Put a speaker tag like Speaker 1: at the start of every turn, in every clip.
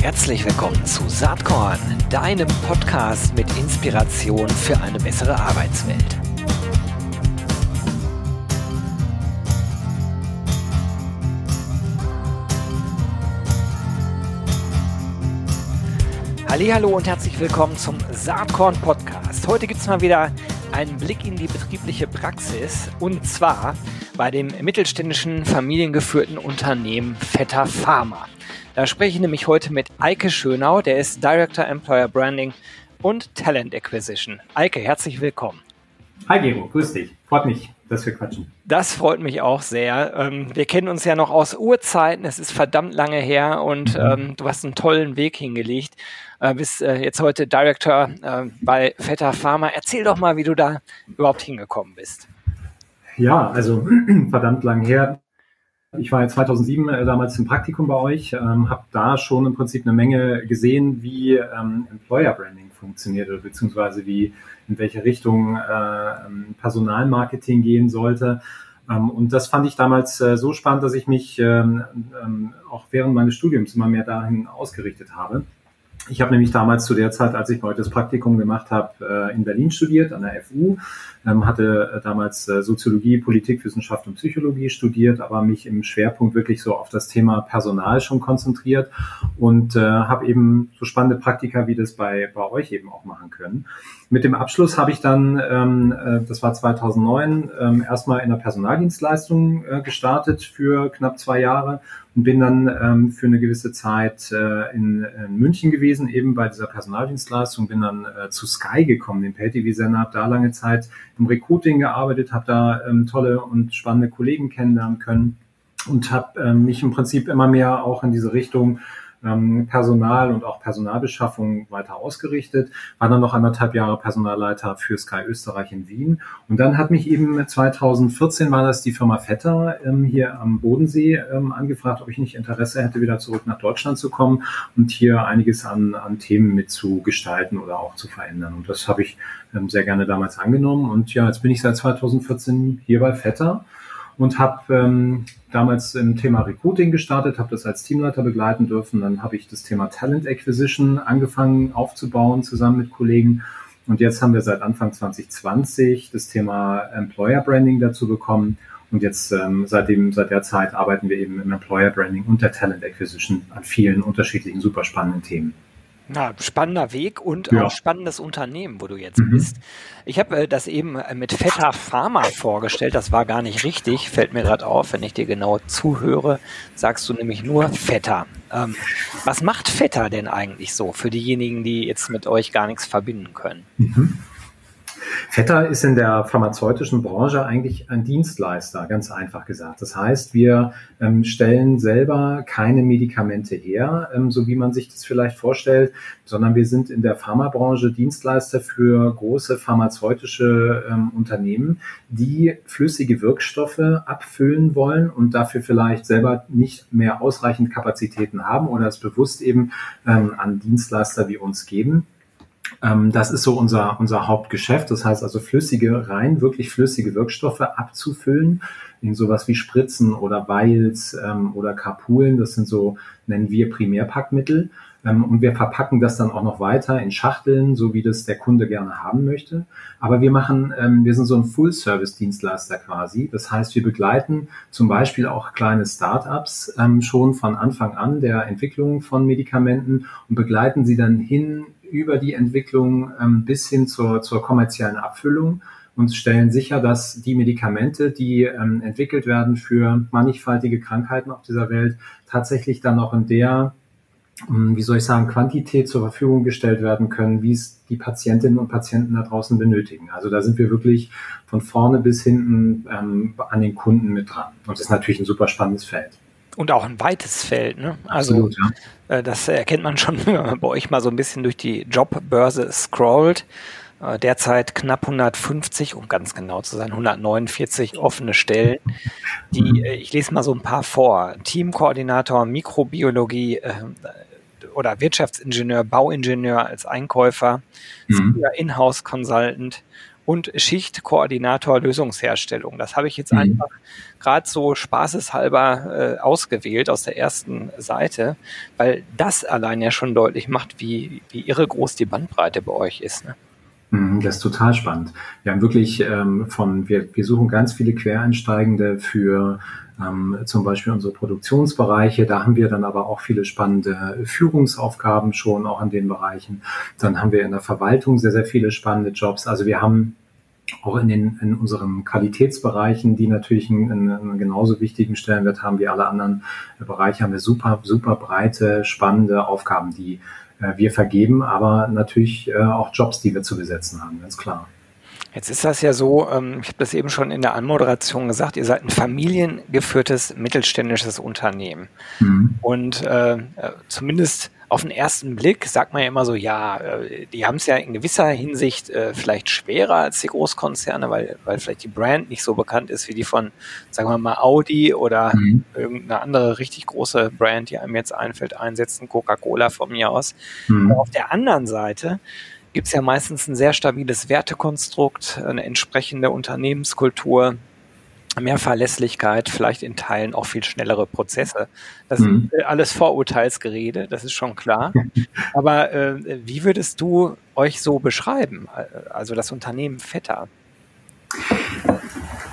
Speaker 1: Herzlich willkommen zu Saatkorn, deinem Podcast mit Inspiration für eine bessere Arbeitswelt. Hallo und herzlich willkommen zum Saatkorn Podcast. Heute gibt es mal wieder einen Blick in die betriebliche Praxis und zwar bei dem mittelständischen familiengeführten Unternehmen Vetter Pharma. Da spreche ich nämlich heute mit Eike Schönau, der ist Director Employer Branding und Talent Acquisition. Eike, herzlich willkommen.
Speaker 2: Hi Gero, grüß dich. Freut mich, dass wir quatschen.
Speaker 1: Das freut mich auch sehr. Ähm, wir kennen uns ja noch aus Urzeiten. Es ist verdammt lange her und mhm. ähm, du hast einen tollen Weg hingelegt. Äh, bist äh, jetzt heute Director äh, bei Vetter Pharma. Erzähl doch mal, wie du da überhaupt hingekommen bist.
Speaker 2: Ja, also verdammt lang her. Ich war ja 2007 äh, damals im Praktikum bei euch, ähm, habe da schon im Prinzip eine Menge gesehen, wie ähm, Employer Branding funktioniert oder beziehungsweise wie in welche Richtung äh, ähm, Personalmarketing gehen sollte. Ähm, und das fand ich damals äh, so spannend, dass ich mich ähm, ähm, auch während meines Studiums immer mehr dahin ausgerichtet habe. Ich habe nämlich damals zu der Zeit, als ich heute das Praktikum gemacht habe, äh, in Berlin studiert, an der FU, ähm, hatte äh, damals äh, Soziologie, Politikwissenschaft und Psychologie studiert, aber mich im Schwerpunkt wirklich so auf das Thema Personal schon konzentriert und habe eben so spannende Praktika wie das bei, bei euch eben auch machen können. Mit dem Abschluss habe ich dann, ähm, das war 2009, ähm, erstmal in der Personaldienstleistung gestartet für knapp zwei Jahre und bin dann ähm, für eine gewisse Zeit äh, in, in, München gewesen, eben bei dieser Personaldienstleistung, bin dann äh, zu Sky gekommen, den Pay-TV-Sender, habe da lange Zeit im Recruiting gearbeitet, habe da ähm, tolle und spannende Kollegen kennenlernen können und habe ähm, mich im Prinzip immer mehr auch in diese Richtung ähm, Personal und auch Personalbeschaffung weiter ausgerichtet, war dann noch anderthalb Jahre Personalleiter für Sky Österreich in Wien. Und dann hat mich eben 2014 war das die Firma Vetter ähm, hier am Bodensee ähm, angefragt, ob ich nicht Interesse hätte, wieder zurück nach Deutschland zu kommen und hier einiges an, an Themen mitzugestalten oder auch zu verändern. Und das habe ich ähm, sehr gerne damals angenommen. Und ja, jetzt bin ich seit 2014 hier bei Vetter und habe ähm, damals im Thema Recruiting gestartet, habe das als Teamleiter begleiten dürfen. Dann habe ich das Thema Talent Acquisition angefangen aufzubauen zusammen mit Kollegen. Und jetzt haben wir seit Anfang 2020 das Thema Employer Branding dazu bekommen. Und jetzt ähm, seitdem, seit der Zeit arbeiten wir eben im Employer Branding und der Talent Acquisition an vielen unterschiedlichen, super spannenden Themen.
Speaker 1: Na, spannender Weg und ja. auch spannendes Unternehmen, wo du jetzt mhm. bist. Ich habe äh, das eben äh, mit Vetter Pharma vorgestellt. Das war gar nicht richtig, fällt mir gerade auf. Wenn ich dir genau zuhöre, sagst du nämlich nur Vetter. Ähm, was macht Vetter denn eigentlich so für diejenigen, die jetzt mit euch gar nichts verbinden können? Mhm.
Speaker 2: Vetter ist in der pharmazeutischen Branche eigentlich ein Dienstleister, ganz einfach gesagt. Das heißt, wir ähm, stellen selber keine Medikamente her, ähm, so wie man sich das vielleicht vorstellt, sondern wir sind in der Pharmabranche Dienstleister für große pharmazeutische ähm, Unternehmen, die flüssige Wirkstoffe abfüllen wollen und dafür vielleicht selber nicht mehr ausreichend Kapazitäten haben oder es bewusst eben ähm, an Dienstleister wie uns geben. Ähm, das ist so unser, unser Hauptgeschäft. Das heißt also flüssige, rein wirklich flüssige Wirkstoffe abzufüllen in sowas wie Spritzen oder Vials ähm, oder Kapulen. Das sind so, nennen wir Primärpackmittel. Ähm, und wir verpacken das dann auch noch weiter in Schachteln, so wie das der Kunde gerne haben möchte. Aber wir machen, ähm, wir sind so ein Full-Service-Dienstleister quasi. Das heißt, wir begleiten zum Beispiel auch kleine Startups ähm, schon von Anfang an der Entwicklung von Medikamenten und begleiten sie dann hin über die Entwicklung ähm, bis hin zur, zur kommerziellen Abfüllung und stellen sicher, dass die Medikamente, die ähm, entwickelt werden für mannigfaltige Krankheiten auf dieser Welt, tatsächlich dann auch in der, ähm, wie soll ich sagen, Quantität zur Verfügung gestellt werden können, wie es die Patientinnen und Patienten da draußen benötigen. Also da sind wir wirklich von vorne bis hinten ähm, an den Kunden mit dran. Und das ist natürlich ein super spannendes Feld.
Speaker 1: Und auch ein weites Feld. Ne? Also Absolut, ja. Äh, das erkennt man schon, wenn man bei euch mal so ein bisschen durch die Jobbörse scrollt. Äh, derzeit knapp 150, um ganz genau zu sein, 149 offene Stellen. Die, äh, ich lese mal so ein paar vor. Teamkoordinator, Mikrobiologie oder Wirtschaftsingenieur, Bauingenieur als Einkäufer, mhm. Inhouse Consultant und Schichtkoordinator Lösungsherstellung. Das habe ich jetzt mhm. einfach gerade so spaßeshalber äh, ausgewählt aus der ersten Seite, weil das allein ja schon deutlich macht, wie, wie irre groß die Bandbreite bei euch ist. Ne?
Speaker 2: Mhm, das ist total spannend. Wir haben wirklich ähm, von, wir, wir suchen ganz viele Quereinsteigende für ähm, zum Beispiel unsere Produktionsbereiche. Da haben wir dann aber auch viele spannende Führungsaufgaben schon auch in den Bereichen. Dann haben wir in der Verwaltung sehr, sehr viele spannende Jobs. Also wir haben auch in, den, in unseren Qualitätsbereichen, die natürlich einen, einen genauso wichtigen Stellenwert haben wie alle anderen Bereiche, haben wir super, super breite, spannende Aufgaben, die äh, wir vergeben, aber natürlich äh, auch Jobs, die wir zu besetzen haben, ganz klar.
Speaker 1: Jetzt ist das ja so, ähm, ich habe das eben schon in der Anmoderation gesagt, ihr seid ein familiengeführtes mittelständisches Unternehmen. Mhm. Und äh, zumindest auf den ersten Blick sagt man ja immer so, ja, äh, die haben es ja in gewisser Hinsicht äh, vielleicht schwerer als die Großkonzerne, weil, weil vielleicht die Brand nicht so bekannt ist wie die von, sagen wir mal, Audi oder mhm. irgendeine andere richtig große Brand, die einem jetzt einfällt, einsetzen, Coca-Cola von mir aus. Mhm. auf der anderen Seite gibt es ja meistens ein sehr stabiles Wertekonstrukt, eine entsprechende Unternehmenskultur, mehr Verlässlichkeit, vielleicht in Teilen auch viel schnellere Prozesse. Das mhm. ist alles Vorurteilsgerede, das ist schon klar. Aber äh, wie würdest du euch so beschreiben, also das Unternehmen Vetter?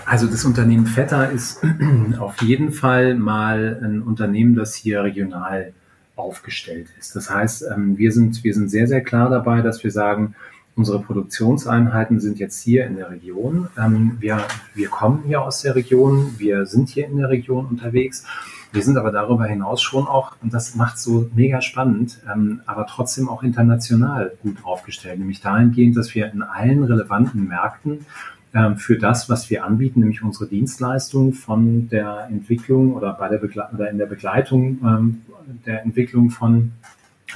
Speaker 2: Also das Unternehmen Vetter ist auf jeden Fall mal ein Unternehmen, das hier regional aufgestellt ist. Das heißt, ähm, wir sind, wir sind sehr, sehr klar dabei, dass wir sagen, unsere Produktionseinheiten sind jetzt hier in der Region. Ähm, wir, wir kommen hier aus der Region, wir sind hier in der Region unterwegs. Wir sind aber darüber hinaus schon auch, und das macht so mega spannend, ähm, aber trotzdem auch international gut aufgestellt. Nämlich dahingehend, dass wir in allen relevanten Märkten für das, was wir anbieten, nämlich unsere Dienstleistung von der Entwicklung oder bei der Begle oder in der Begleitung ähm, der Entwicklung von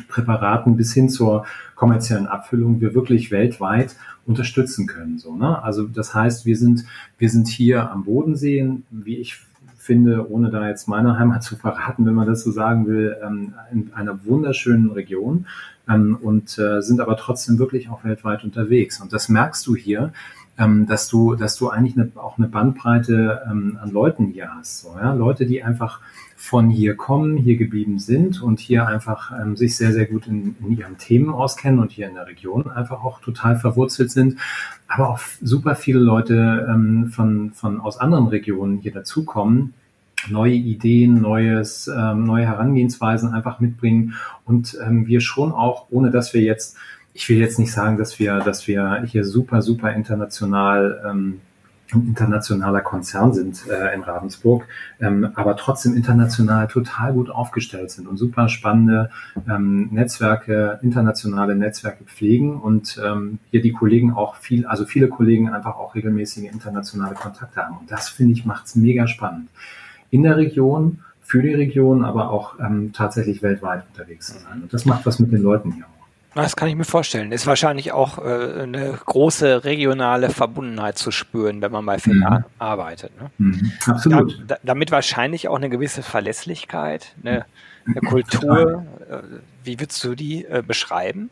Speaker 2: Präparaten bis hin zur kommerziellen Abfüllung wir wirklich weltweit unterstützen können. So, ne? Also das heißt, wir sind, wir sind hier am Bodensee, wie ich finde, ohne da jetzt meine Heimat zu verraten, wenn man das so sagen will, ähm, in einer wunderschönen Region ähm, und äh, sind aber trotzdem wirklich auch weltweit unterwegs. Und das merkst du hier, ähm, dass du, dass du eigentlich eine, auch eine Bandbreite ähm, an Leuten hier hast. So, ja? Leute, die einfach von hier kommen, hier geblieben sind und hier einfach ähm, sich sehr, sehr gut in, in ihren Themen auskennen und hier in der Region einfach auch total verwurzelt sind, aber auch super viele Leute ähm, von, von aus anderen Regionen hier dazukommen, neue Ideen, neues, ähm, neue Herangehensweisen einfach mitbringen und ähm, wir schon auch, ohne dass wir jetzt ich will jetzt nicht sagen, dass wir, dass wir hier super, super international ähm, ein internationaler Konzern sind äh, in Ravensburg, ähm, aber trotzdem international total gut aufgestellt sind und super spannende ähm, Netzwerke, internationale Netzwerke pflegen und ähm, hier die Kollegen auch viel, also viele Kollegen einfach auch regelmäßige internationale Kontakte haben. Und das finde ich macht es mega spannend. In der Region, für die Region, aber auch ähm, tatsächlich weltweit unterwegs zu sein. Und das macht was mit den Leuten hier auch.
Speaker 1: Das kann ich mir vorstellen. Ist wahrscheinlich auch äh, eine große regionale Verbundenheit zu spüren, wenn man bei Feta mhm. arbeitet. Ne? Mhm. Absolut. Da, damit wahrscheinlich auch eine gewisse Verlässlichkeit, eine, eine Kultur. Äh, wie würdest du die äh, beschreiben?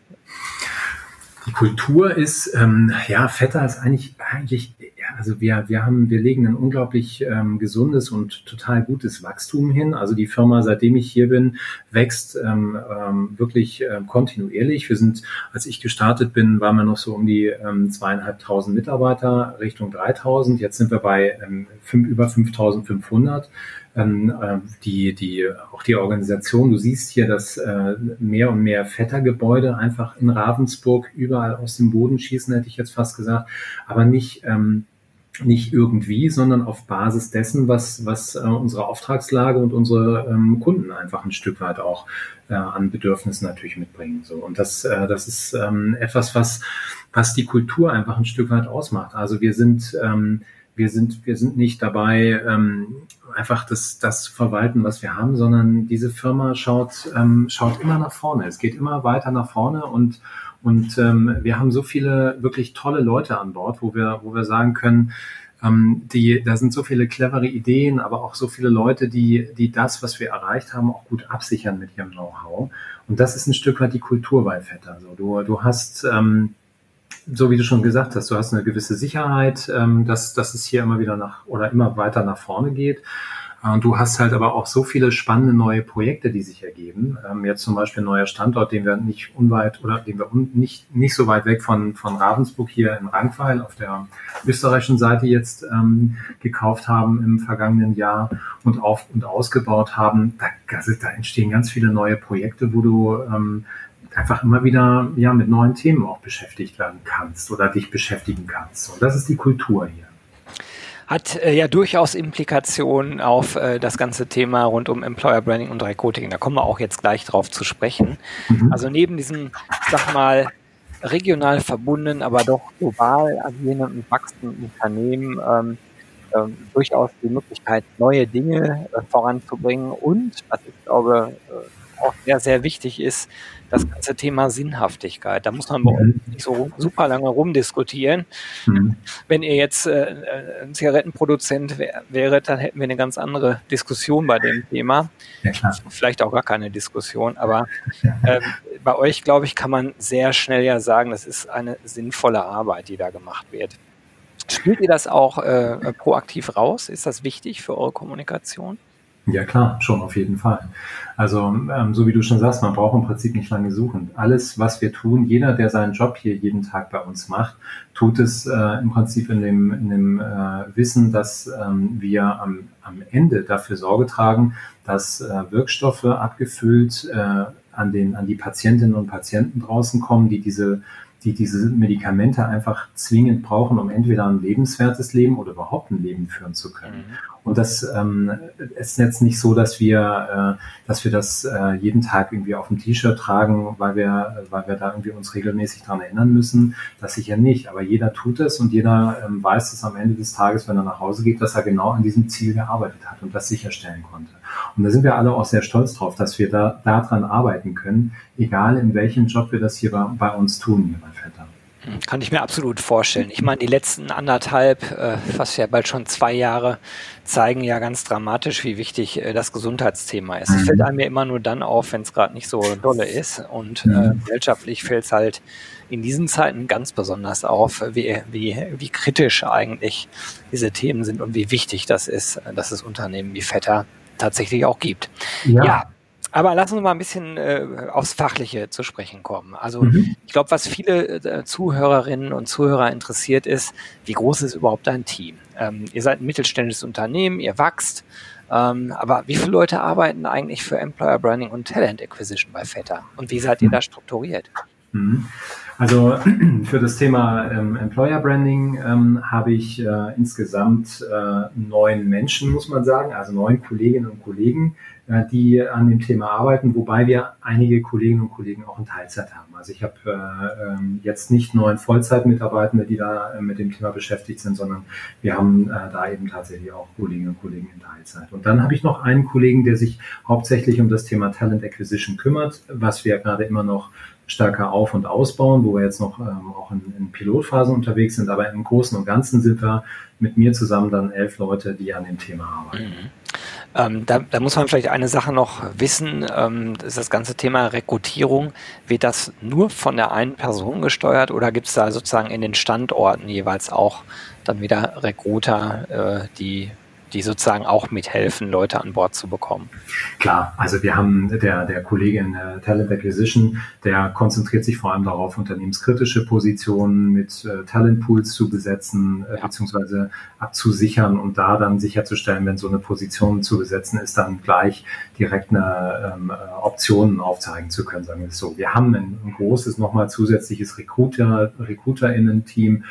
Speaker 2: Die Kultur ist, ähm, ja, Feta ist eigentlich, eigentlich also wir, wir haben, wir legen ein unglaublich ähm, gesundes und total gutes Wachstum hin. Also die Firma, seitdem ich hier bin, wächst ähm, ähm, wirklich äh, kontinuierlich. Wir sind, als ich gestartet bin, waren wir noch so um die ähm, zweieinhalbtausend Mitarbeiter Richtung 3000. Jetzt sind wir bei ähm, fünf, über 5500 ähm, äh, die, die, auch die Organisation. Du siehst hier, dass äh, mehr und mehr Vettergebäude einfach in Ravensburg überall aus dem Boden schießen, hätte ich jetzt fast gesagt, aber nicht, ähm, nicht irgendwie, sondern auf Basis dessen, was, was äh, unsere Auftragslage und unsere ähm, Kunden einfach ein Stück weit auch äh, an Bedürfnissen natürlich mitbringen. So. Und das, äh, das ist ähm, etwas, was, was die Kultur einfach ein Stück weit ausmacht. Also wir sind, ähm, wir sind, wir sind nicht dabei, ähm, einfach das, das verwalten, was wir haben, sondern diese Firma schaut, ähm, schaut immer nach vorne. Es geht immer weiter nach vorne und, und ähm, wir haben so viele wirklich tolle Leute an Bord, wo wir, wo wir sagen können, ähm, die, da sind so viele clevere Ideen, aber auch so viele Leute, die, die das, was wir erreicht haben, auch gut absichern mit ihrem Know-how. Und das ist ein Stück weit die Kultur bei Vetter. Also du, du hast ähm, so wie du schon gesagt hast, du hast eine gewisse Sicherheit, ähm, dass, dass es hier immer wieder nach oder immer weiter nach vorne geht. Und du hast halt aber auch so viele spannende neue Projekte, die sich ergeben. Ähm, jetzt zum Beispiel ein neuer Standort, den wir nicht unweit oder den wir un, nicht, nicht so weit weg von, von Ravensburg hier in Rankweil auf der österreichischen Seite jetzt ähm, gekauft haben im vergangenen Jahr und auf und ausgebaut haben. Da, also, da entstehen ganz viele neue Projekte, wo du ähm, einfach immer wieder ja mit neuen Themen auch beschäftigt werden kannst oder dich beschäftigen kannst. Und das ist die Kultur hier
Speaker 1: hat äh, ja durchaus Implikationen auf äh, das ganze Thema rund um Employer Branding und Recruiting. Da kommen wir auch jetzt gleich drauf zu sprechen. Mhm. Also neben diesem, ich sag mal, regional verbundenen, aber doch global agierenden und wachsenden Unternehmen ähm, ähm, durchaus die Möglichkeit, neue Dinge äh, voranzubringen und, was ich glaube, äh, auch sehr, sehr wichtig ist, das ganze Thema Sinnhaftigkeit. Da muss man bei uns nicht so super lange rumdiskutieren. Mhm. Wenn ihr jetzt äh, ein Zigarettenproduzent wär, wäret, dann hätten wir eine ganz andere Diskussion bei dem Thema. Ja, Vielleicht auch gar keine Diskussion, aber äh, bei euch, glaube ich, kann man sehr schnell ja sagen, das ist eine sinnvolle Arbeit, die da gemacht wird. Spielt ihr das auch äh, proaktiv raus? Ist das wichtig für eure Kommunikation?
Speaker 2: Ja klar, schon auf jeden Fall. Also ähm, so wie du schon sagst, man braucht im Prinzip nicht lange suchen. Alles, was wir tun, jeder, der seinen Job hier jeden Tag bei uns macht, tut es äh, im Prinzip in dem, in dem äh, Wissen, dass ähm, wir am, am Ende dafür Sorge tragen, dass äh, Wirkstoffe abgefüllt äh, an, den, an die Patientinnen und Patienten draußen kommen, die diese die diese Medikamente einfach zwingend brauchen, um entweder ein lebenswertes Leben oder überhaupt ein Leben führen zu können. Mhm. Und das ähm, ist jetzt nicht so, dass wir, äh, dass wir das äh, jeden Tag irgendwie auf dem T-Shirt tragen, weil wir, weil wir da irgendwie uns regelmäßig dran erinnern müssen. Das sicher nicht. Aber jeder tut es und jeder ähm, weiß es am Ende des Tages, wenn er nach Hause geht, dass er genau an diesem Ziel gearbeitet hat und das sicherstellen konnte. Und da sind wir alle auch sehr stolz drauf, dass wir da daran arbeiten können, egal in welchem Job wir das hier bei, bei uns tun, hier bei Vetter.
Speaker 1: Kann ich mir absolut vorstellen. Ich meine, die letzten anderthalb, äh, fast ja bald schon zwei Jahre, zeigen ja ganz dramatisch, wie wichtig äh, das Gesundheitsthema ist. Es fällt einem ja immer nur dann auf, wenn es gerade nicht so dolle ist. Und äh, gesellschaftlich fällt es halt in diesen Zeiten ganz besonders auf, wie, wie, wie kritisch eigentlich diese Themen sind und wie wichtig das ist, dass es Unternehmen wie Vetter tatsächlich auch gibt. ja, ja aber lassen wir mal ein bisschen äh, aufs Fachliche zu sprechen kommen. Also mhm. ich glaube, was viele äh, Zuhörerinnen und Zuhörer interessiert ist, wie groß ist überhaupt dein Team? Ähm, ihr seid ein mittelständisches Unternehmen, ihr wächst, ähm, aber wie viele Leute arbeiten eigentlich für Employer Branding und Talent Acquisition bei Feta? Und wie seid ihr da strukturiert?
Speaker 2: Mhm. Also für das Thema ähm, Employer Branding ähm, habe ich äh, insgesamt äh, neun Menschen, muss man sagen, also neun Kolleginnen und Kollegen, äh, die an dem Thema arbeiten, wobei wir einige Kolleginnen und Kollegen auch in Teilzeit haben. Also ich habe äh, ähm, jetzt nicht neun Vollzeitmitarbeitende, die da äh, mit dem Thema beschäftigt sind, sondern wir haben äh, da eben tatsächlich auch Kolleginnen und Kollegen in Teilzeit. Und dann habe ich noch einen Kollegen, der sich hauptsächlich um das Thema Talent Acquisition kümmert, was wir gerade immer noch stärker auf- und ausbauen, wo wir jetzt noch ähm, auch in, in Pilotphasen unterwegs sind. Aber im Großen und Ganzen sind wir mit mir zusammen dann elf Leute, die an dem Thema arbeiten. Mhm.
Speaker 1: Ähm, da, da, muss man vielleicht eine Sache noch wissen, ähm, das ist das ganze Thema Rekrutierung. Wird das nur von der einen Person gesteuert oder gibt es da sozusagen in den Standorten jeweils auch dann wieder Recruiter, äh, die die sozusagen auch mithelfen, Leute an Bord zu bekommen.
Speaker 2: Klar, also wir haben der, der Kollege in der Talent Acquisition, der konzentriert sich vor allem darauf, unternehmenskritische Positionen mit äh, Talentpools zu besetzen, äh, ja. beziehungsweise abzusichern und da dann sicherzustellen, wenn so eine Position zu besetzen ist, dann gleich direkt eine ähm, Optionen aufzeigen zu können, sagen wir es so. Wir haben ein, ein großes nochmal zusätzliches Recruiter, RecruiterInnen-Team,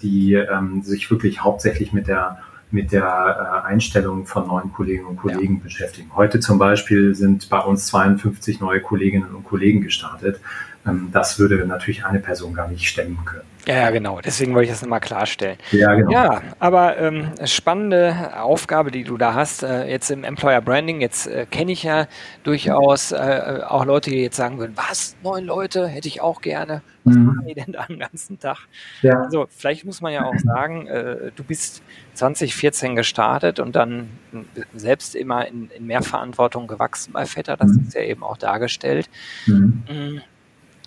Speaker 2: die ähm, sich wirklich hauptsächlich mit der mit der äh, Einstellung von neuen Kolleginnen und Kollegen ja. beschäftigen. Heute zum Beispiel sind bei uns 52 neue Kolleginnen und Kollegen gestartet. Ähm, das würde natürlich eine Person gar nicht stemmen können.
Speaker 1: Ja, genau. Deswegen wollte ich das nochmal klarstellen. Ja, genau. Ja, aber ähm, spannende Aufgabe, die du da hast, äh, jetzt im Employer Branding. Jetzt äh, kenne ich ja durchaus äh, auch Leute, die jetzt sagen würden, was, neun Leute, hätte ich auch gerne. Was mhm. machen die denn da den ganzen Tag? Ja. Also vielleicht muss man ja auch sagen, äh, du bist 2014 gestartet und dann selbst immer in, in mehr Verantwortung gewachsen bei Vetter. Das mhm. ist ja eben auch dargestellt. Mhm.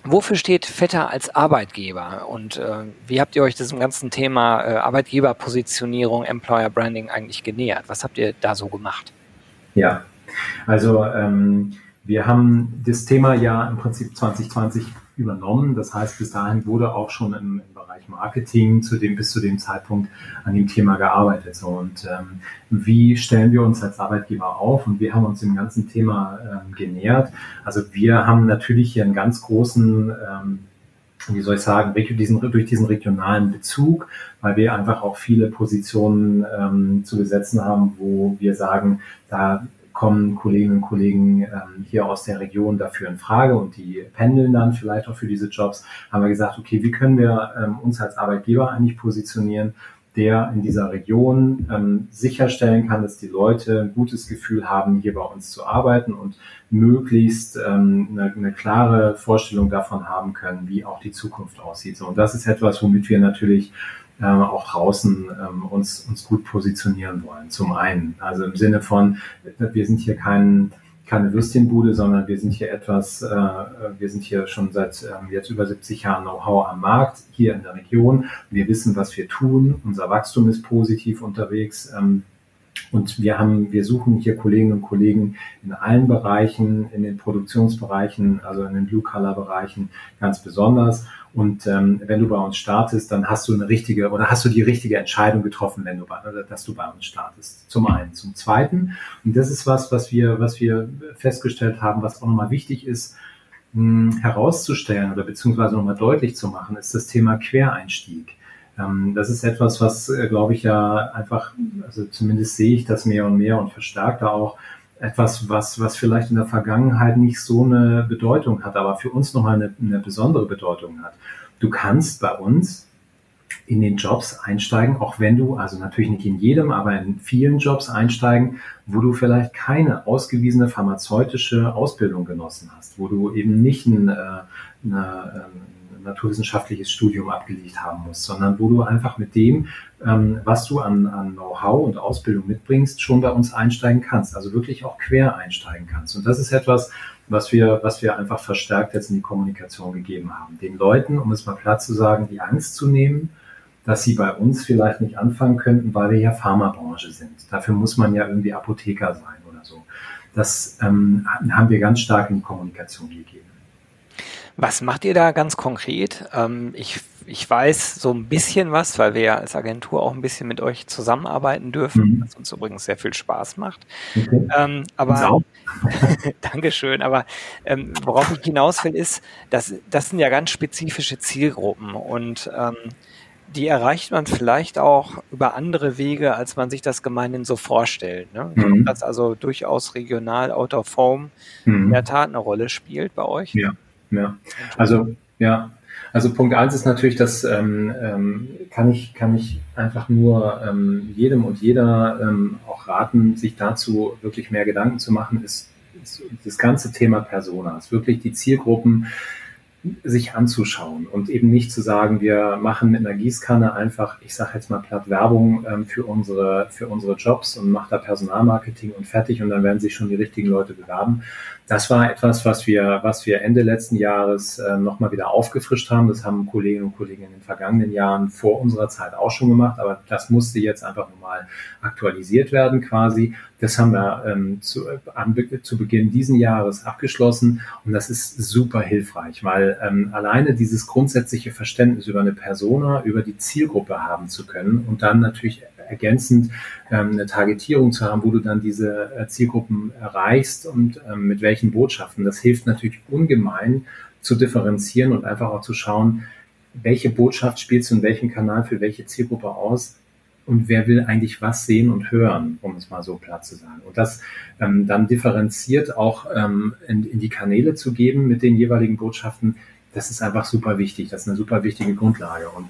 Speaker 1: Wofür steht Vetter als Arbeitgeber und äh, wie habt ihr euch diesem ganzen Thema äh, Arbeitgeberpositionierung, Employer Branding eigentlich genähert? Was habt ihr da so gemacht?
Speaker 2: Ja, also ähm, wir haben das Thema ja im Prinzip 2020 übernommen. Das heißt, bis dahin wurde auch schon im Bereich Marketing zu dem, bis zu dem Zeitpunkt an dem Thema gearbeitet. Und ähm, wie stellen wir uns als Arbeitgeber auf? Und wir haben uns dem ganzen Thema ähm, genähert. Also wir haben natürlich hier einen ganz großen ähm, wie soll ich sagen, durch diesen regionalen Bezug, weil wir einfach auch viele Positionen ähm, zu besetzen haben, wo wir sagen, da kommen Kolleginnen und Kollegen ähm, hier aus der Region dafür in Frage und die pendeln dann vielleicht auch für diese Jobs, haben wir gesagt, okay, wie können wir ähm, uns als Arbeitgeber eigentlich positionieren, der in dieser Region ähm, sicherstellen kann, dass die Leute ein gutes Gefühl haben, hier bei uns zu arbeiten und möglichst ähm, eine, eine klare Vorstellung davon haben können, wie auch die Zukunft aussieht. So, und das ist etwas, womit wir natürlich ähm, auch draußen ähm, uns, uns gut positionieren wollen. Zum einen, also im Sinne von, wir sind hier kein, keine Würstchenbude, sondern wir sind hier etwas, äh, wir sind hier schon seit ähm, jetzt über 70 Jahren Know-how am Markt, hier in der Region. Wir wissen, was wir tun. Unser Wachstum ist positiv unterwegs. Ähm, und wir haben, wir suchen hier Kolleginnen und Kollegen in allen Bereichen, in den Produktionsbereichen, also in den Blue-Color-Bereichen ganz besonders. Und ähm, wenn du bei uns startest, dann hast du eine richtige oder hast du die richtige Entscheidung getroffen, wenn du bei, dass du bei uns startest. Zum einen. Zum zweiten, und das ist was, was wir, was wir festgestellt haben, was auch nochmal wichtig ist, mh, herauszustellen oder beziehungsweise nochmal deutlich zu machen, ist das Thema Quereinstieg. Ähm, das ist etwas, was, äh, glaube ich, ja einfach, also zumindest sehe ich das mehr und mehr und verstärkt da auch etwas, was, was vielleicht in der Vergangenheit nicht so eine Bedeutung hat, aber für uns nochmal eine, eine besondere Bedeutung hat. Du kannst bei uns in den Jobs einsteigen, auch wenn du, also natürlich nicht in jedem, aber in vielen Jobs einsteigen, wo du vielleicht keine ausgewiesene pharmazeutische Ausbildung genossen hast, wo du eben nicht ein, äh, eine, ähm, naturwissenschaftliches Studium abgelegt haben musst, sondern wo du einfach mit dem, ähm, was du an, an Know-how und Ausbildung mitbringst, schon bei uns einsteigen kannst, also wirklich auch quer einsteigen kannst. Und das ist etwas, was wir, was wir einfach verstärkt jetzt in die Kommunikation gegeben haben. Den Leuten, um es mal platt zu sagen, die Angst zu nehmen, dass sie bei uns vielleicht nicht anfangen könnten, weil wir ja Pharmabranche sind. Dafür muss man ja irgendwie Apotheker sein oder so. Das ähm, haben wir ganz stark in die Kommunikation gegeben.
Speaker 1: Was macht ihr da ganz konkret? Ähm, ich, ich weiß so ein bisschen was, weil wir ja als Agentur auch ein bisschen mit euch zusammenarbeiten dürfen, mhm. was uns übrigens sehr viel Spaß macht. Okay. Ähm, aber Dankeschön. Aber ähm, worauf ich hinaus will, ist, dass das sind ja ganz spezifische Zielgruppen und ähm, die erreicht man vielleicht auch über andere Wege, als man sich das gemeinhin so vorstellt. Ne? Mhm. Dass also durchaus regional out of home mhm. in der Tat eine Rolle spielt bei euch.
Speaker 2: Ja. Ja, also ja, also Punkt eins ist natürlich, dass ähm, ähm, kann ich kann ich einfach nur ähm, jedem und jeder ähm, auch raten, sich dazu wirklich mehr Gedanken zu machen, ist, ist das ganze Thema Persona, ist wirklich die Zielgruppen sich anzuschauen und eben nicht zu sagen, wir machen mit einer Gießkanne einfach, ich sage jetzt mal platt Werbung ähm, für unsere für unsere Jobs und macht da Personalmarketing und fertig und dann werden sich schon die richtigen Leute bewerben. Das war etwas, was wir was wir Ende letzten Jahres äh, nochmal wieder aufgefrischt haben. Das haben Kolleginnen und Kollegen in den vergangenen Jahren vor unserer Zeit auch schon gemacht, aber das musste jetzt einfach nochmal aktualisiert werden quasi. Das haben wir ähm, zu, äh, zu Beginn diesen Jahres abgeschlossen und das ist super hilfreich, weil ähm, alleine dieses grundsätzliche Verständnis über eine Persona, über die Zielgruppe haben zu können und dann natürlich ergänzend ähm, eine Targetierung zu haben, wo du dann diese äh, Zielgruppen erreichst und ähm, mit welchen Botschaften. Das hilft natürlich ungemein zu differenzieren und einfach auch zu schauen, welche Botschaft spielst du in welchem Kanal für welche Zielgruppe aus und wer will eigentlich was sehen und hören, um es mal so platt zu sagen. Und das ähm, dann differenziert auch ähm, in, in die Kanäle zu geben mit den jeweiligen Botschaften, das ist einfach super wichtig. Das ist eine super wichtige Grundlage. Und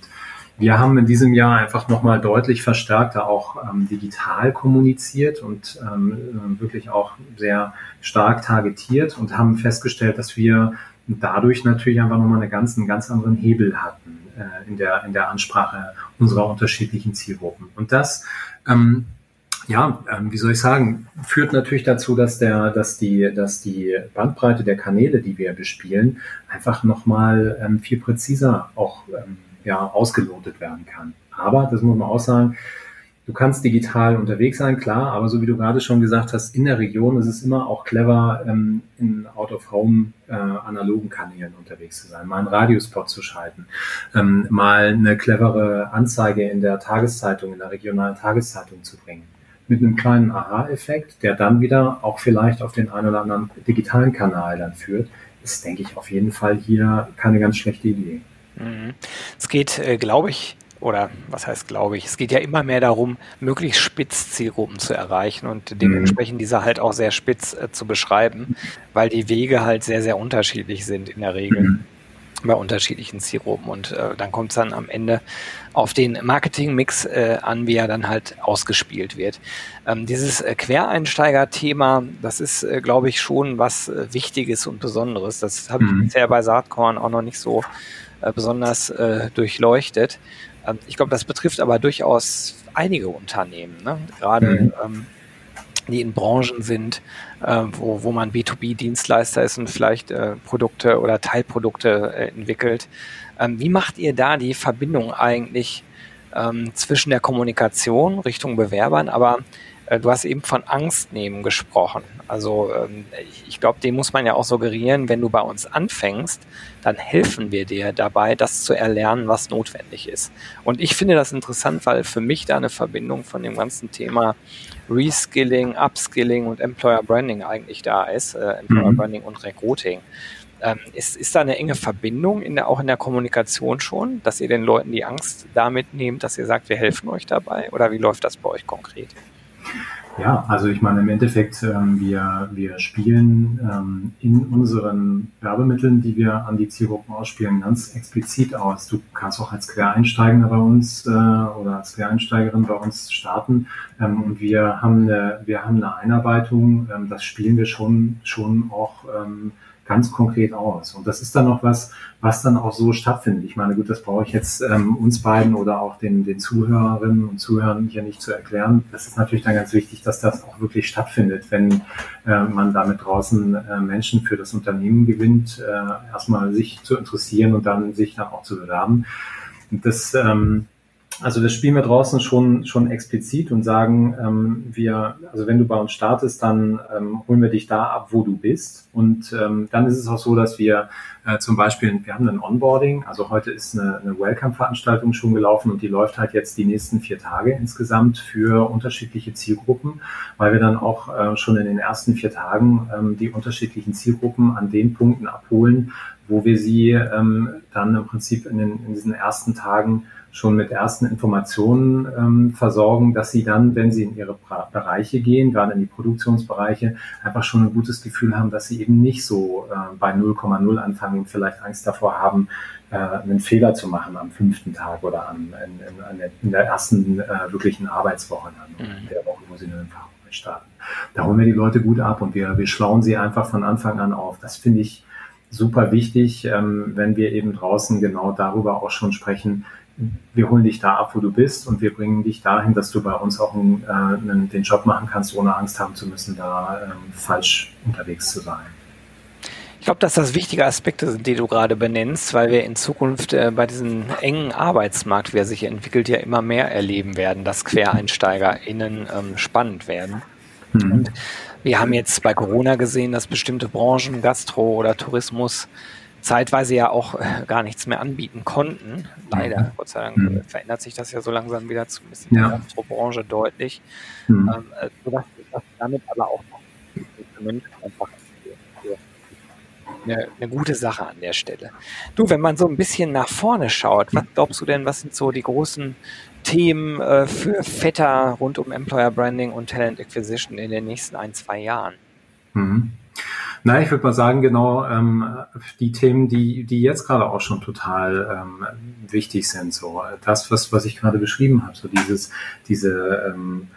Speaker 2: wir haben in diesem Jahr einfach nochmal deutlich verstärkter auch ähm, digital kommuniziert und ähm, wirklich auch sehr stark targetiert und haben festgestellt, dass wir dadurch natürlich einfach nochmal eine ganz, einen ganz anderen Hebel hatten äh, in, der, in der Ansprache unserer unterschiedlichen Zielgruppen. Und das ähm, ja, ähm, wie soll ich sagen, führt natürlich dazu, dass der, dass die, dass die Bandbreite der Kanäle, die wir bespielen, einfach nochmal ähm, viel präziser auch ähm, ja, ausgelotet werden kann. Aber, das muss man auch sagen, du kannst digital unterwegs sein, klar, aber so wie du gerade schon gesagt hast, in der Region ist es immer auch clever, ähm, in Out-of-Home äh, analogen Kanälen unterwegs zu sein, mal einen Radiospot zu schalten, ähm, mal eine clevere Anzeige in der Tageszeitung, in der regionalen Tageszeitung zu bringen mit einem kleinen Aha-Effekt, der dann wieder auch vielleicht auf den einen oder anderen digitalen Kanal dann führt, ist, denke ich, auf jeden Fall hier keine ganz schlechte Idee.
Speaker 1: Mhm. Es geht, äh, glaube ich, oder was heißt glaube ich, es geht ja immer mehr darum, möglichst spitz Zielgruppen zu erreichen und dementsprechend diese halt auch sehr spitz äh, zu beschreiben, weil die Wege halt sehr, sehr unterschiedlich sind in der Regel. Mhm bei unterschiedlichen Zielgruppen. Und äh, dann kommt es dann am Ende auf den Marketingmix äh, an, wie er dann halt ausgespielt wird. Ähm, dieses äh, Quereinsteiger-Thema, das ist, äh, glaube ich, schon was äh, Wichtiges und Besonderes. Das habe mhm. ich bisher bei Saatkorn auch noch nicht so äh, besonders äh, durchleuchtet. Ähm, ich glaube, das betrifft aber durchaus einige Unternehmen, ne? gerade mhm. ähm, die in Branchen sind, äh, wo, wo man B2B-Dienstleister ist und vielleicht äh, Produkte oder Teilprodukte äh, entwickelt. Ähm, wie macht ihr da die Verbindung eigentlich ähm, zwischen der Kommunikation Richtung Bewerbern, aber du hast eben von Angst nehmen gesprochen. Also ähm, ich glaube, dem muss man ja auch suggerieren, wenn du bei uns anfängst, dann helfen wir dir dabei, das zu erlernen, was notwendig ist. Und ich finde das interessant, weil für mich da eine Verbindung von dem ganzen Thema Reskilling, Upskilling und Employer Branding eigentlich da ist, äh, Employer mhm. Branding und Recruiting. Ähm, ist, ist da eine enge Verbindung in der, auch in der Kommunikation schon, dass ihr den Leuten die Angst damit nehmt, dass ihr sagt, wir helfen euch dabei? Oder wie läuft das bei euch konkret?
Speaker 2: Ja, also ich meine im Endeffekt, ähm, wir, wir spielen ähm, in unseren Werbemitteln, die wir an die Zielgruppen ausspielen, ganz explizit aus. Du kannst auch als Quereinsteiger bei uns äh, oder als Quereinsteigerin bei uns starten ähm, und wir haben eine, wir haben eine Einarbeitung, ähm, das spielen wir schon, schon auch ähm, ganz konkret aus. Und das ist dann noch was, was dann auch so stattfindet. Ich meine, gut, das brauche ich jetzt ähm, uns beiden oder auch den, den Zuhörerinnen und Zuhörern hier nicht zu erklären. Das ist natürlich dann ganz wichtig, dass das auch wirklich stattfindet, wenn äh, man damit draußen äh, Menschen für das Unternehmen gewinnt, äh, erstmal sich zu interessieren und dann sich dann auch zu bewerben. Und das ähm, also das spielen wir draußen schon, schon explizit und sagen, ähm, wir, also wenn du bei uns startest, dann ähm, holen wir dich da ab, wo du bist. Und ähm, dann ist es auch so, dass wir äh, zum Beispiel, wir haben ein Onboarding, also heute ist eine, eine Welcome-Veranstaltung schon gelaufen und die läuft halt jetzt die nächsten vier Tage insgesamt für unterschiedliche Zielgruppen, weil wir dann auch äh, schon in den ersten vier Tagen ähm, die unterschiedlichen Zielgruppen an den Punkten abholen, wo wir sie ähm, dann im Prinzip in, den, in diesen ersten Tagen schon mit ersten Informationen ähm, versorgen, dass sie dann, wenn sie in ihre Bereiche gehen, gerade in die Produktionsbereiche, einfach schon ein gutes Gefühl haben, dass sie eben nicht so äh, bei 0,0 anfangen und vielleicht Angst davor haben, äh, einen Fehler zu machen am fünften Tag oder an, in, in, in der ersten äh, wirklichen Arbeitswoche, dann, mhm. der Woche, wo sie den Fachbereich starten. Da holen wir die Leute gut ab und wir, wir schlauen sie einfach von Anfang an auf. Das finde ich super wichtig, ähm, wenn wir eben draußen genau darüber auch schon sprechen, wir holen dich da ab, wo du bist und wir bringen dich dahin, dass du bei uns auch einen, äh, einen, den Job machen kannst, ohne Angst haben zu müssen, da ähm, falsch unterwegs zu sein.
Speaker 1: Ich glaube, dass das wichtige Aspekte sind, die du gerade benennst, weil wir in Zukunft äh, bei diesem engen Arbeitsmarkt, wie er sich entwickelt, ja immer mehr erleben werden, dass QuereinsteigerInnen ähm, spannend werden. Mhm. Und wir haben jetzt bei Corona gesehen, dass bestimmte Branchen, Gastro oder Tourismus, zeitweise ja auch äh, gar nichts mehr anbieten konnten. Leider, mhm. Gott sei Dank, mhm. verändert sich das ja so langsam wieder zumindest in ja. der Gastrobranche deutlich. Mhm. Ähm, äh, sodass das damit aber auch noch einfach eine, eine, gute Sache an der Stelle. Du, wenn man so ein bisschen nach vorne schaut, was glaubst du denn, was sind so die großen Themen äh, für Vetter rund um Employer Branding und Talent Acquisition in den nächsten ein, zwei Jahren?
Speaker 2: Mhm. Nein, ich würde mal sagen, genau ähm, die Themen, die, die jetzt gerade auch schon total ähm, wichtig sind. So das, was, was ich gerade beschrieben habe, so dieses, diese ähm,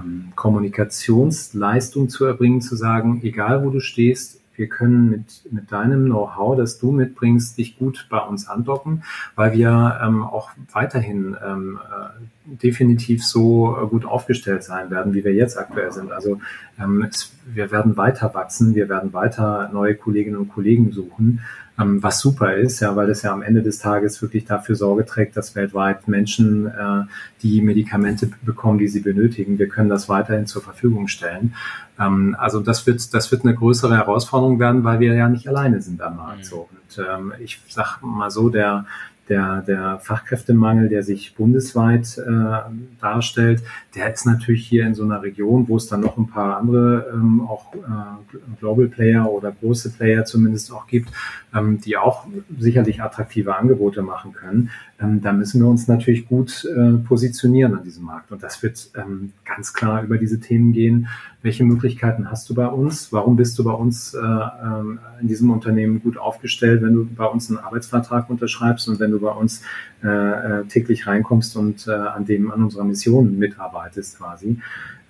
Speaker 2: ähm, Kommunikationsleistung zu erbringen, zu sagen, egal wo du stehst, wir können mit, mit deinem Know-how, das du mitbringst, dich gut bei uns andocken, weil wir ähm, auch weiterhin ähm, äh, definitiv so äh, gut aufgestellt sein werden, wie wir jetzt aktuell sind. Also ähm, es, wir werden weiter wachsen, wir werden weiter neue Kolleginnen und Kollegen suchen, ähm, was super ist, ja, weil es ja am Ende des Tages wirklich dafür Sorge trägt, dass weltweit Menschen äh, die Medikamente bekommen, die sie benötigen. Wir können das weiterhin zur Verfügung stellen. Ähm, also das wird, das wird eine größere Herausforderung werden, weil wir ja nicht alleine sind am Markt. Mhm. So. Und ähm, ich sag mal so, der der, der Fachkräftemangel, der sich bundesweit äh, darstellt, der ist natürlich hier in so einer Region, wo es dann noch ein paar andere ähm, auch äh, Global Player oder große Player zumindest auch gibt, ähm, die auch sicherlich attraktive Angebote machen können. Ähm, da müssen wir uns natürlich gut äh, positionieren an diesem Markt. Und das wird ähm, ganz klar über diese Themen gehen. Welche Möglichkeiten hast du bei uns? Warum bist du bei uns äh, ähm, in diesem Unternehmen gut aufgestellt, wenn du bei uns einen Arbeitsvertrag unterschreibst und wenn du bei uns äh, äh täglich reinkommst und äh, an dem, an unserer Mission mitarbeitest quasi?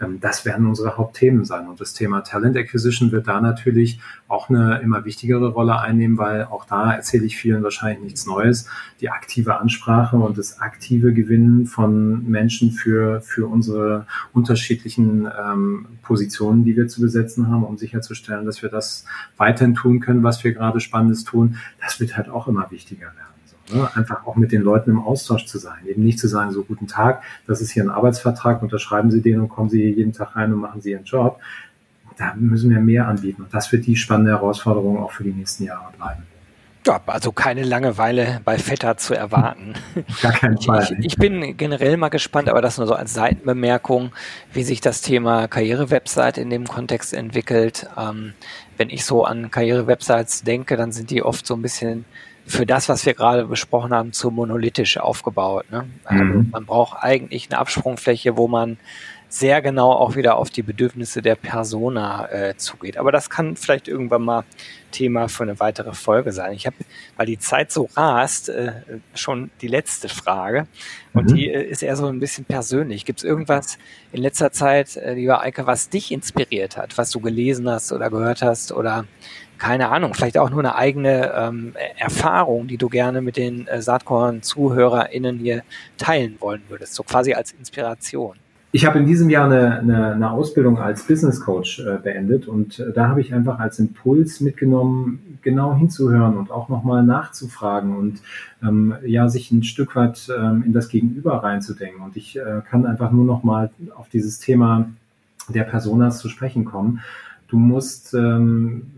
Speaker 2: Ähm, das werden unsere Hauptthemen sein. Und das Thema Talent Acquisition wird da natürlich auch eine immer wichtigere Rolle einnehmen, weil auch da erzähle ich vielen wahrscheinlich nichts Neues. Die aktive Ansprache und das aktive Gewinnen von Menschen für, für unsere unterschiedlichen ähm, Positionen, die wir zu besetzen haben, um sicherzustellen, dass wir das weiterhin tun können, was wir gerade Spannendes tun, das wird halt auch immer wichtiger werden. Ne? Einfach auch mit den Leuten im Austausch zu sein. Eben nicht zu sagen, so guten Tag, das ist hier ein Arbeitsvertrag, unterschreiben Sie den und kommen Sie hier jeden Tag rein und machen Sie Ihren Job. Da müssen wir mehr anbieten. Und das wird die spannende Herausforderung auch für die nächsten Jahre bleiben.
Speaker 1: Ja, also keine Langeweile bei Vetter zu erwarten.
Speaker 2: Gar keinen Fall.
Speaker 1: Ich, ich, bin generell mal gespannt, aber das nur so als Seitenbemerkung, wie sich das Thema Karrierewebsite in dem Kontext entwickelt. Ähm, wenn ich so an Karrierewebsites denke, dann sind die oft so ein bisschen für das, was wir gerade besprochen haben, zu monolithisch aufgebaut. Ne? Also mhm. Man braucht eigentlich eine Absprungfläche, wo man sehr genau auch wieder auf die Bedürfnisse der Persona äh, zugeht. Aber das kann vielleicht irgendwann mal Thema für eine weitere Folge sein. Ich habe, weil die Zeit so rast, äh, schon die letzte Frage. Und mhm. die äh, ist eher so ein bisschen persönlich. Gibt es irgendwas in letzter Zeit, äh, lieber Eike, was dich inspiriert hat, was du gelesen hast oder gehört hast oder keine Ahnung, vielleicht auch nur eine eigene ähm, Erfahrung, die du gerne mit den äh, Saatkorn-ZuhörerInnen hier teilen wollen würdest, so quasi als Inspiration.
Speaker 2: Ich habe in diesem Jahr eine, eine, eine Ausbildung als Business Coach äh, beendet und äh, da habe ich einfach als Impuls mitgenommen, genau hinzuhören und auch nochmal nachzufragen und ähm, ja, sich ein Stück weit ähm, in das Gegenüber reinzudenken. Und ich äh, kann einfach nur nochmal auf dieses Thema der Personas zu sprechen kommen. Du musst ähm,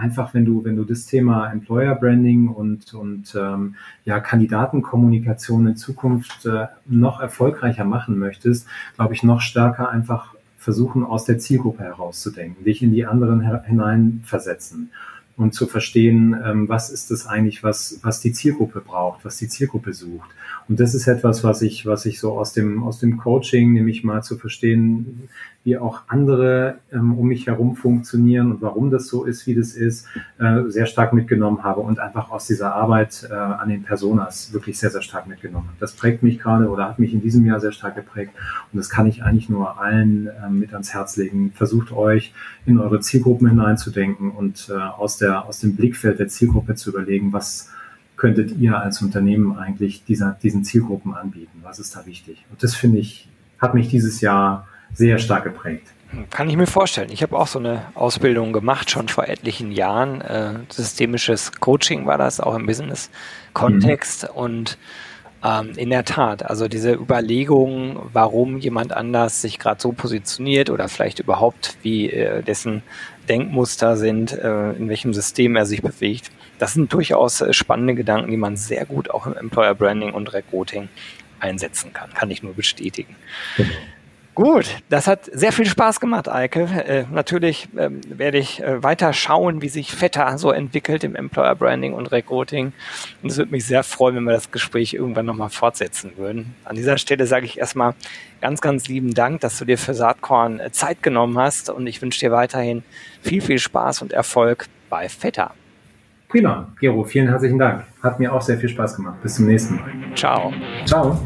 Speaker 2: einfach, wenn du, wenn du das Thema Employer Branding und, und ähm, ja, Kandidatenkommunikation in Zukunft äh, noch erfolgreicher machen möchtest, glaube ich, noch stärker einfach versuchen, aus der Zielgruppe herauszudenken, dich in die anderen hineinversetzen und zu verstehen, ähm, was ist es eigentlich, was, was die Zielgruppe braucht, was die Zielgruppe sucht. Und das ist etwas, was ich, was ich so aus dem, aus dem Coaching, nämlich mal zu verstehen, wie auch andere ähm, um mich herum funktionieren und warum das so ist, wie das ist, äh, sehr stark mitgenommen habe und einfach aus dieser Arbeit äh, an den Personas wirklich sehr, sehr stark mitgenommen habe. Das prägt mich gerade oder hat mich in diesem Jahr sehr stark geprägt und das kann ich eigentlich nur allen äh, mit ans Herz legen. Versucht euch in eure Zielgruppen hineinzudenken und äh, aus, der, aus dem Blickfeld der Zielgruppe zu überlegen, was könntet ihr als Unternehmen eigentlich dieser, diesen Zielgruppen anbieten? Was ist da wichtig? Und das finde ich, hat mich dieses Jahr sehr stark geprägt.
Speaker 1: Kann ich mir vorstellen. Ich habe auch so eine Ausbildung gemacht, schon vor etlichen Jahren. Äh, systemisches Coaching war das, auch im Business-Kontext. Mhm. Und ähm, in der Tat, also diese Überlegung, warum jemand anders sich gerade so positioniert oder vielleicht überhaupt, wie äh, dessen Denkmuster sind, äh, in welchem System er sich bewegt, das sind durchaus äh, spannende Gedanken, die man sehr gut auch im Employer Branding und Recruiting einsetzen kann. Kann ich nur bestätigen. Genau. Gut, das hat sehr viel Spaß gemacht, Eike. Äh, natürlich ähm, werde ich äh, weiter schauen, wie sich Feta so entwickelt im Employer Branding und Recruiting. Und es würde mich sehr freuen, wenn wir das Gespräch irgendwann nochmal fortsetzen würden. An dieser Stelle sage ich erstmal ganz, ganz lieben Dank, dass du dir für Saatkorn äh, Zeit genommen hast. Und ich wünsche dir weiterhin viel, viel Spaß und Erfolg bei Feta.
Speaker 2: Prima, Gero, vielen herzlichen Dank. Hat mir auch sehr viel Spaß gemacht. Bis zum nächsten Mal.
Speaker 1: Ciao.
Speaker 2: Ciao.